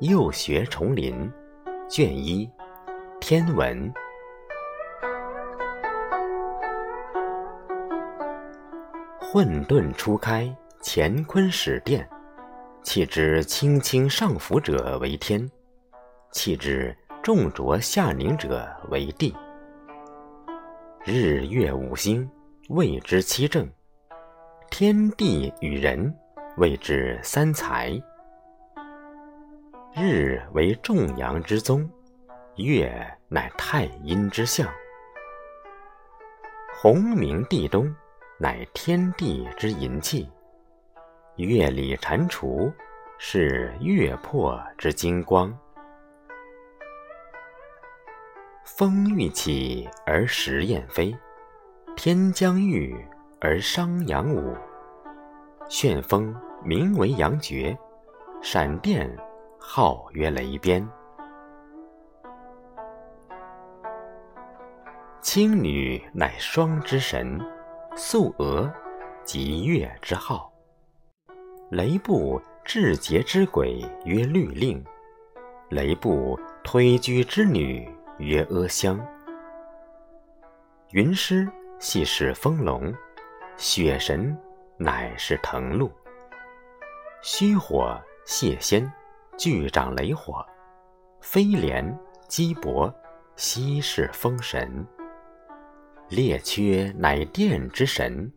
幼学丛林，卷一，天文。混沌初开，乾坤始奠。气之清清上浮者为天，气之重浊下凝者为地。日月五星，谓之七正；天地与人，谓之三才。日为众阳之宗，月乃太阴之象。鸿明地东，乃天地之银气。月里蟾蜍，是月魄之精光。风欲起而时雁飞，天将欲而商阳舞。旋风名为阳绝，闪电。号曰雷鞭。青女乃霜之神，素娥即月之号。雷部至节之鬼曰律令，雷部推居之女曰阿香。云师系是风龙，雪神乃是腾鹿。虚火谢仙。巨掌雷火，飞廉击帛，息是风神。列缺乃电之神，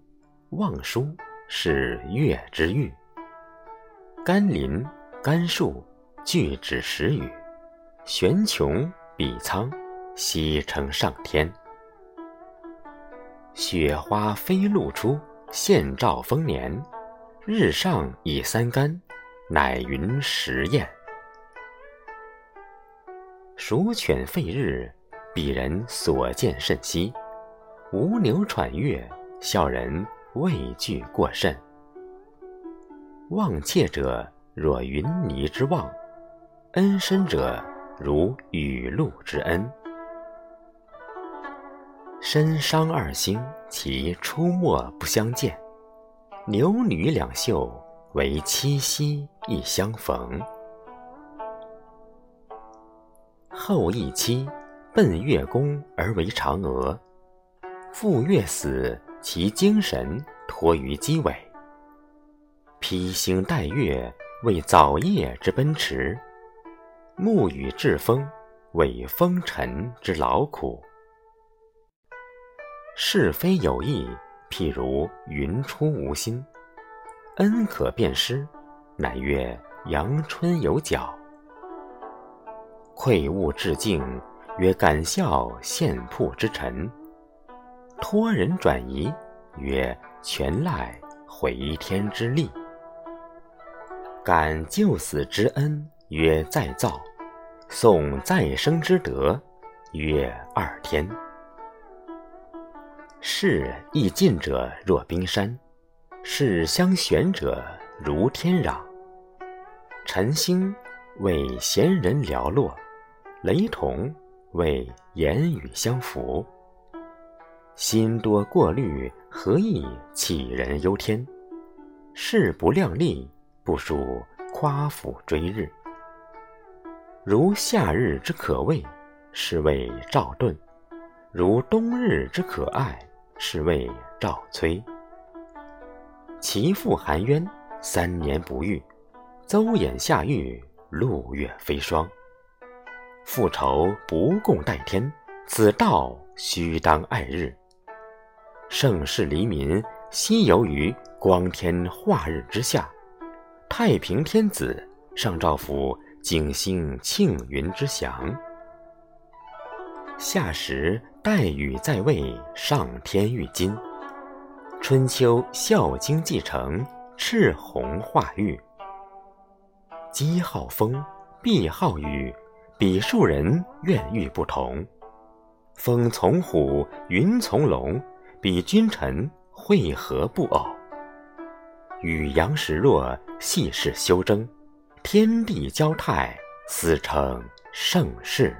望舒是月之玉。甘霖、甘树俱指时雨，玄穹、比苍西称上天。雪花飞露出，现兆丰年。日上以三竿。乃云时宴。鼠犬吠日，鄙人所见甚稀；吴牛喘月，笑人畏惧过甚。望切者，若云霓之望；恩深者，如雨露之恩。身伤二星，其出没不相见；牛女两宿。为七夕一相逢，后羿妻奔月宫而为嫦娥，复月死，其精神托于鸡尾。披星戴月，为早夜之奔驰；沐雨栉风，为风尘之劳苦。是非有意，譬如云出无心。恩可辨施，乃曰阳春有角；愧物致敬，曰敢笑献铺之臣；托人转移，曰全赖回天之力；感救死之恩，曰再造；颂再生之德，曰二天。事易尽者，若冰山。事相悬者如天壤，晨星为闲人寥落，雷同为言语相符。心多过虑，何以杞人忧天？事不量力，不属夸父追日。如夏日之可畏，是谓赵盾；如冬日之可爱，是谓赵崔。其父含冤，三年不遇；邹衍下狱，六月飞霜。复仇不共戴天，此道须当爱日。盛世黎民，悉游于光天化日之下。太平天子，上诏府景星庆云之祥。夏时代禹在位，上天欲金。春秋《孝经》继承，赤红化玉。鸡好风，必好雨，比庶人愿欲不同。风从虎，云从龙，比君臣会合不偶。雨阳时弱，细事修征；天地交泰，斯称盛世。